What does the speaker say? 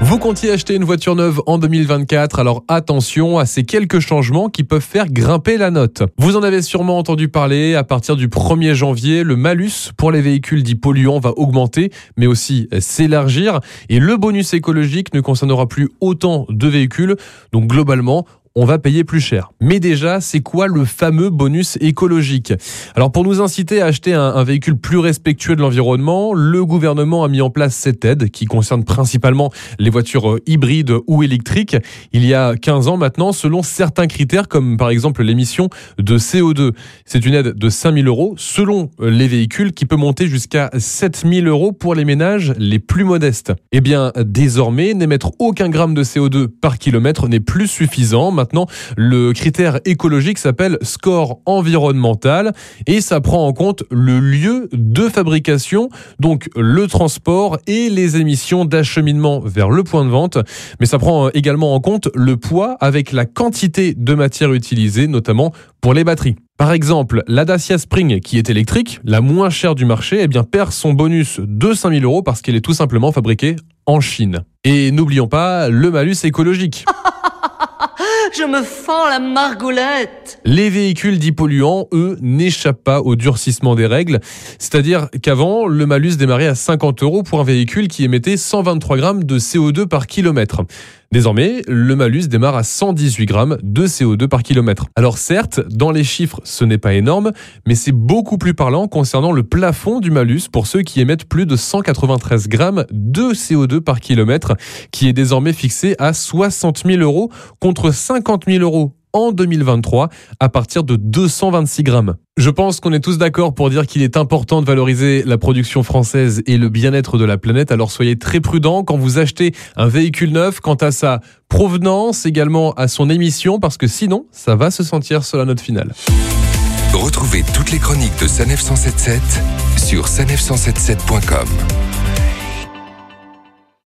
Vous comptiez acheter une voiture neuve en 2024, alors attention à ces quelques changements qui peuvent faire grimper la note. Vous en avez sûrement entendu parler, à partir du 1er janvier, le malus pour les véhicules dits polluants va augmenter, mais aussi s'élargir, et le bonus écologique ne concernera plus autant de véhicules, donc globalement, on va payer plus cher. Mais déjà, c'est quoi le fameux bonus écologique? Alors pour nous inciter à acheter un, véhicule plus respectueux de l'environnement, le gouvernement a mis en place cette aide qui concerne principalement les voitures euh, hybrides ou électriques. Il y a 15 ans maintenant, selon certains critères comme par exemple l'émission de CO2. C'est une aide de 5000 euros selon euh, les véhicules qui peut monter jusqu'à 7000 euros pour les ménages les plus modestes. Eh bien, désormais, n'émettre aucun gramme de CO2 par kilomètre n'est plus suffisant le critère écologique s'appelle score environnemental et ça prend en compte le lieu de fabrication, donc le transport et les émissions d'acheminement vers le point de vente. Mais ça prend également en compte le poids avec la quantité de matière utilisée, notamment pour les batteries. Par exemple, la Dacia Spring, qui est électrique, la moins chère du marché, eh perd son bonus de 5000 euros parce qu'elle est tout simplement fabriquée en Chine. Et n'oublions pas le malus écologique. Je me fends la margoulette Les véhicules dits polluants, eux, n'échappent pas au durcissement des règles. C'est-à-dire qu'avant, le malus démarrait à 50 euros pour un véhicule qui émettait 123 grammes de CO2 par kilomètre. Désormais, le malus démarre à 118 grammes de CO2 par kilomètre. Alors certes, dans les chiffres, ce n'est pas énorme, mais c'est beaucoup plus parlant concernant le plafond du malus pour ceux qui émettent plus de 193 grammes de CO2 par kilomètre, qui est désormais fixé à 60 000 euros contre 50 000 euros en 2023 à partir de 226 grammes. Je pense qu'on est tous d'accord pour dire qu'il est important de valoriser la production française et le bien-être de la planète, alors soyez très prudents quand vous achetez un véhicule neuf quant à sa provenance, également à son émission, parce que sinon, ça va se sentir sur la note finale. Retrouvez toutes les chroniques de Sanef 177 sur sanef177.com.